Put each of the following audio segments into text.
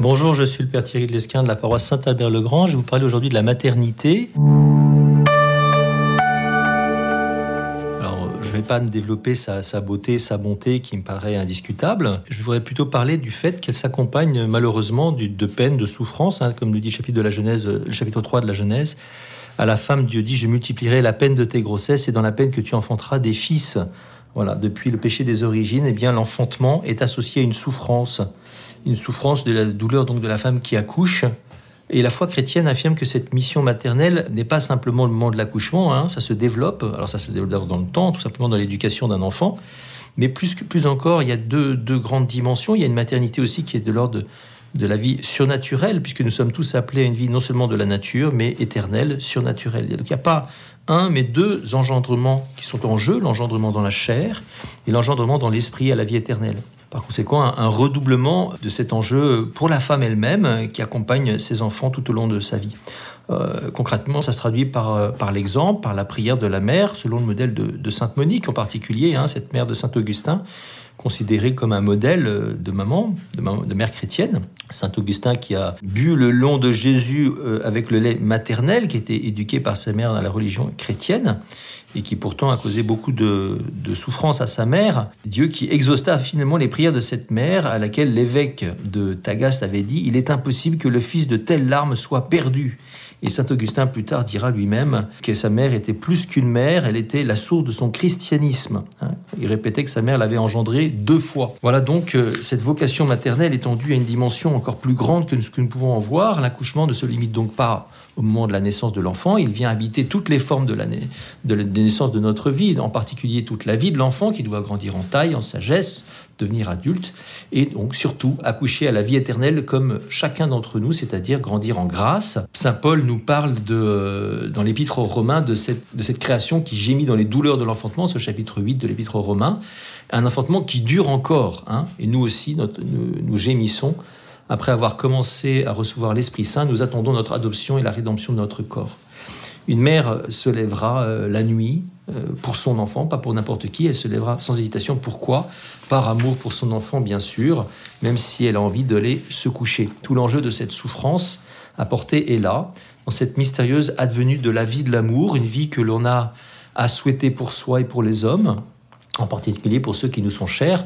Bonjour, je suis le Père Thierry de Lesquin de la paroisse Saint-Albert-le-Grand. Je vais vous parler aujourd'hui de la maternité. Alors, je ne vais pas développer sa, beauté, sa bonté qui me paraît indiscutable. Je voudrais plutôt parler du fait qu'elle s'accompagne malheureusement de peine, de souffrance, hein, comme le dit chapitre, de la Genèse, le chapitre 3 de la Genèse. À la femme, Dieu dit, je multiplierai la peine de tes grossesses et dans la peine que tu enfanteras des fils. Voilà, depuis le péché des origines, eh bien l'enfantement est associé à une souffrance, une souffrance de la douleur donc de la femme qui accouche. Et la foi chrétienne affirme que cette mission maternelle n'est pas simplement le moment de l'accouchement, hein, ça se développe. Alors ça se développe dans le temps, tout simplement dans l'éducation d'un enfant. Mais plus, plus encore, il y a deux, deux, grandes dimensions. Il y a une maternité aussi qui est de l'ordre de, la vie surnaturelle, puisque nous sommes tous appelés à une vie non seulement de la nature, mais éternelle, surnaturelle. Donc il n'y a pas un, mais deux engendrements qui sont en jeu, l'engendrement dans la chair et l'engendrement dans l'esprit à la vie éternelle. Par conséquent, un, redoublement de cet enjeu pour la femme elle-même qui accompagne ses enfants tout au long de sa vie. Euh, concrètement, ça se traduit par, euh, par l'exemple, par la prière de la mère, selon le modèle de, Sainte Monique en particulier, hein, cette mère de Saint Augustin, considérée comme un modèle euh, de maman, de, mère chrétienne. Saint Augustin qui a bu le long de Jésus euh, avec le lait maternel, qui était éduqué par sa mère dans la religion chrétienne, et qui pourtant a causé beaucoup de, de souffrance à sa mère. Dieu qui exausta finalement les prières de cette mère, à laquelle l'évêque de Tagaste avait dit Il est impossible que le fils de telle larme soit perdu. Et saint Augustin plus tard dira lui-même que sa mère était plus qu'une mère, elle était la source de son christianisme. Hein. Il répétait que sa mère l'avait engendré deux fois. Voilà donc euh, cette vocation maternelle étendue à une dimension encore plus grande que ce que nous pouvons en voir. L'accouchement ne se limite donc pas au moment de la naissance de l'enfant, il vient habiter toutes les formes de la, de de notre vie, en particulier toute la vie de l'enfant qui doit grandir en taille, en sagesse, devenir adulte, et donc surtout accoucher à la vie éternelle comme chacun d'entre nous, c'est-à-dire grandir en grâce. Saint Paul nous parle de, dans l'épître aux Romains de cette, de cette création qui gémit dans les douleurs de l'enfantement, ce chapitre 8 de l'épître aux Romains, un enfantement qui dure encore, hein, et nous aussi, nous gémissons après avoir commencé à recevoir l'Esprit Saint, nous attendons notre adoption et la rédemption de notre corps. Une mère se lèvera euh, la nuit euh, pour son enfant, pas pour n'importe qui, elle se lèvera sans hésitation. Pourquoi? Par amour pour son enfant, bien sûr, même si elle a envie de les se coucher. Tout l'enjeu de cette souffrance apportée est là, dans cette mystérieuse advenue de la vie de l'amour, une vie que l'on a à souhaiter pour soi et pour les hommes, en particulier pour ceux qui nous sont chers,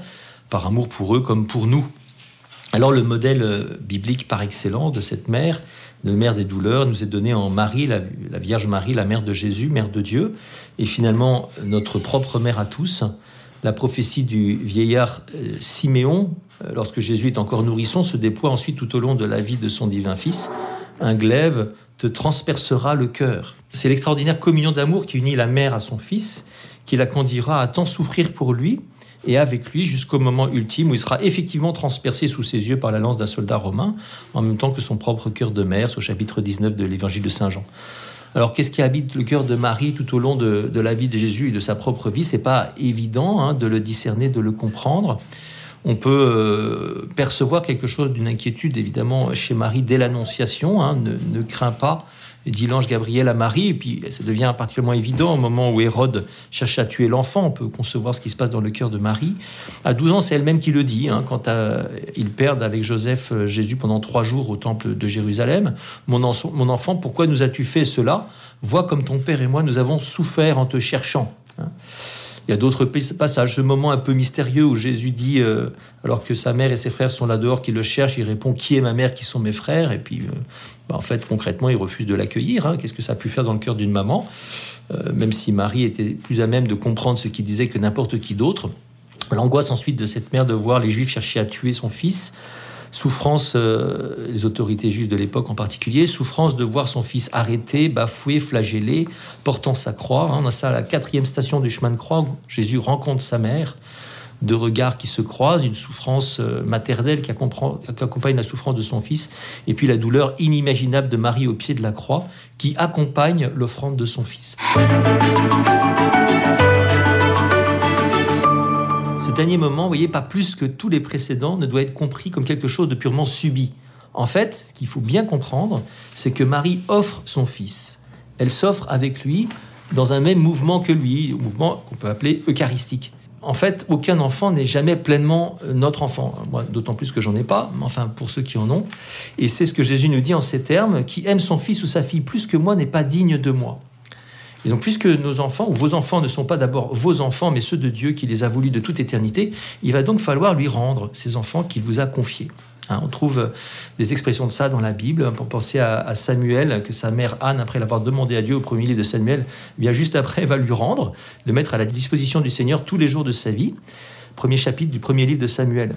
par amour pour eux comme pour nous. Alors le modèle euh, biblique par excellence de cette mère, de mère des douleurs, nous est donné en Marie, la, Vierge Marie, la mère de Jésus, mère de Dieu, et finalement notre propre mère à tous. La prophétie du vieillard euh, Siméon, euh, lorsque Jésus est encore nourrisson, se déploie ensuite tout au long de la vie de son divin Fils. Un glaive te transpercera le cœur. C'est l'extraordinaire communion d'amour qui unit la mère à son fils, qui la conduira à tant souffrir pour lui, et avec lui jusqu'au moment ultime où il sera effectivement transpercé sous ses yeux par la lance d'un soldat romain, en même temps que son propre cœur de mère, au chapitre 19 de l'évangile de Saint Jean. Alors, qu'est-ce qui habite le cœur de Marie tout au long de, la vie de Jésus et de sa propre vie? C'est pas évident hein, de le discerner, de le comprendre. On peut euh, percevoir quelque chose d'une inquiétude, évidemment, chez Marie dès l'Annonciation. Hein, ne, ne crains pas dit l'ange Gabriel à Marie, et puis ça devient particulièrement évident au moment où Hérode cherche à tuer l'enfant, on peut concevoir ce qui se passe dans le cœur de Marie. À 12 ans, c'est elle-même qui le dit, hein, quand euh, ils perdent avec Joseph euh, Jésus pendant trois jours au temple de Jérusalem. Mon, mon enfant, pourquoi nous as-tu fait cela? Vois comme ton père et moi, nous avons souffert en te cherchant. Hein. Il y a d'autres passages, ce moment un peu mystérieux où Jésus dit, euh, alors que sa mère et ses frères sont là dehors, qui le cherchent, il répond Qui est ma mère Qui sont mes frères? Et puis, euh, bah, en fait, concrètement, il refuse de l'accueillir. Hein. Qu'est-ce que ça a pu faire dans le cœur d'une maman? Euh, Même si Marie était plus à même de comprendre ce qu'il disait que n'importe qui d'autre. L'angoisse ensuite de cette mère de voir les Juifs chercher à tuer son fils souffrance, euh, les autorités juives de l'époque en particulier, souffrance de voir son fils arrêté, bafoué, flagellé, portant sa croix. On a ça à la quatrième station du chemin de croix où Jésus rencontre sa mère, deux regards qui se croisent, une souffrance euh, maternelle qui accompagne la souffrance de son fils, et puis la douleur inimaginable de Marie au pied de la croix qui accompagne l'offrande de son fils. Dernier moment, vous voyez, pas plus que tous les précédents, ne doit être compris comme quelque chose de purement subi. En fait, ce qu'il faut bien comprendre, c'est que Marie offre son fils. Elle s'offre avec lui dans un même mouvement que lui, un mouvement qu'on peut appeler eucharistique. en fait, aucun enfant n'est jamais pleinement euh, notre enfant. Moi, d'autant plus que j'en ai pas, mais enfin, pour ceux qui en ont. Et c'est ce que Jésus nous dit en ces termes qui aime son fils ou sa fille plus que moi n'est pas digne de moi. Et donc, puisque nos enfants ou vos enfants ne sont pas d'abord vos enfants, mais ceux de Dieu qui les a voulus de toute éternité, il va donc falloir lui rendre ces enfants qu'il vous a confiés. Hein, on trouve euh, des expressions de ça dans la Bible. Pour penser à, Samuel, que sa mère Anne, après l'avoir demandé à Dieu au premier livre de Samuel, eh bien juste après, va lui rendre, le mettre à la disposition du Seigneur tous les jours de sa vie. Premier chapitre du premier livre de Samuel.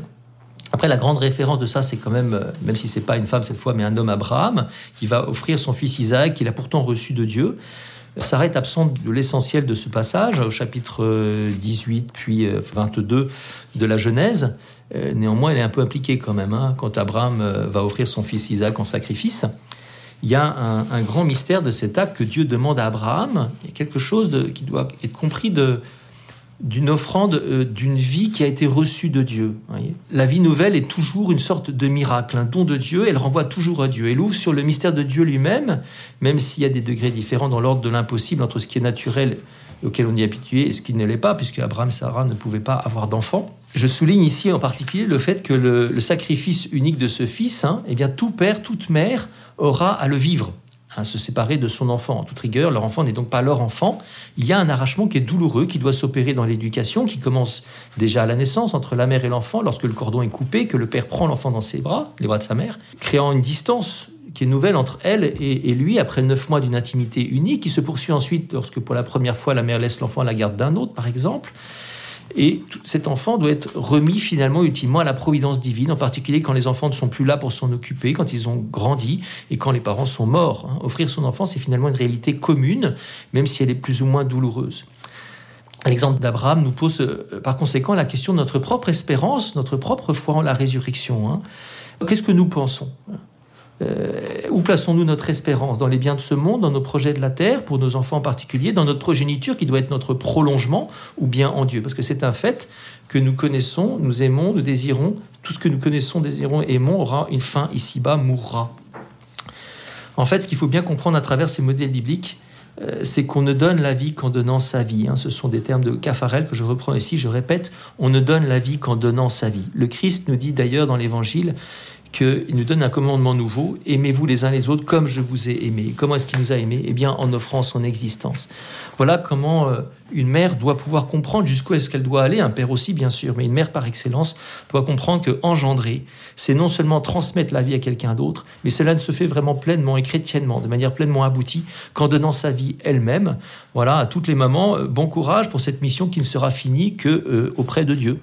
Après, la grande référence de ça, c'est quand même, euh, même si c'est pas une femme cette fois, mais un homme Abraham, qui va offrir son fils Isaac, qu'il a pourtant reçu de Dieu s'arrête absente de l'essentiel de ce passage, au chapitre 18 puis 22 euh, de la Genèse. Euh, néanmoins, elle est un peu impliquée quand même, hein, quand Abraham euh, va offrir son fils Isaac en sacrifice. Il y a un, grand mystère de cet acte que Dieu demande à Abraham. Il y a quelque chose qui doit être compris de, d'une offrande euh, d'une vie qui a été reçue de Dieu. La vie nouvelle est toujours une sorte de miracle, un don de Dieu, elle renvoie toujours à Dieu. Elle ouvre sur le mystère de Dieu lui-même, même s'il y a des degrés différents dans l'ordre de l'impossible entre ce qui est naturel auquel on est habitué et ce qui ne l'est pas, puisque Abraham Sarah ne pouvaient pas avoir d'enfants. Je souligne ici en particulier le fait que le, sacrifice unique de ce fils, hein, eh bien tout père, toute mère aura à le vivre se séparer de son enfant. En toute rigueur, leur enfant n'est donc pas leur enfant. Il y a un arrachement qui est douloureux, qui doit s'opérer dans l'éducation, qui commence déjà à la naissance entre la mère et l'enfant, lorsque le cordon est coupé, que le père prend l'enfant dans ses bras, les bras de sa mère, créant une distance qui est nouvelle entre elle et, et lui après neuf mois d'une intimité unique, qui se poursuit ensuite lorsque pour la première fois la mère laisse l'enfant à la garde d'un autre, par exemple. Et cet enfant doit être remis finalement ultimement à la providence divine, en particulier quand les enfants ne sont plus là pour s'en occuper, quand ils ont grandi et quand les parents sont morts. Hein. Offrir son enfant, c'est finalement une réalité commune, même si elle est plus ou moins douloureuse. L'exemple d'Abraham nous pose euh, par conséquent la question de notre propre espérance, notre propre foi en la résurrection. Hein. Qu'est-ce que nous pensons? Euh, où plaçons-nous notre espérance? Dans les biens de ce monde, dans nos projets de la terre, pour nos enfants en particulier, dans notre progéniture qui doit être notre prolongement, ou bien en Dieu? Parce que c'est un fait que nous connaissons, nous aimons, nous désirons, tout ce que nous connaissons, désirons, aimons aura une fin ici-bas, mourra. En fait, ce qu'il faut bien comprendre à travers ces modèles bibliques, euh, c'est qu'on ne donne la vie qu'en donnant sa vie. Hein. Ce sont des termes de Caffarel que je reprends ici, je répète, on ne donne la vie qu'en donnant sa vie. Le Christ nous dit d'ailleurs dans l'Évangile, qu'il nous donne un commandement nouveau, aimez-vous les uns les autres comme je vous ai aimé. Comment est-ce qu'il nous a aimés? Eh bien, en offrant son existence. Voilà comment euh, une mère doit pouvoir comprendre jusqu'où est-ce qu'elle doit aller, un père aussi bien sûr, mais une mère par excellence doit comprendre que engendrer, c'est non seulement transmettre la vie à quelqu'un d'autre, mais cela ne se fait vraiment pleinement et chrétiennement, de manière pleinement aboutie, qu'en donnant sa vie elle-même. Voilà, à toutes les mamans, euh, bon courage pour cette mission qui ne sera finie que euh, auprès de Dieu.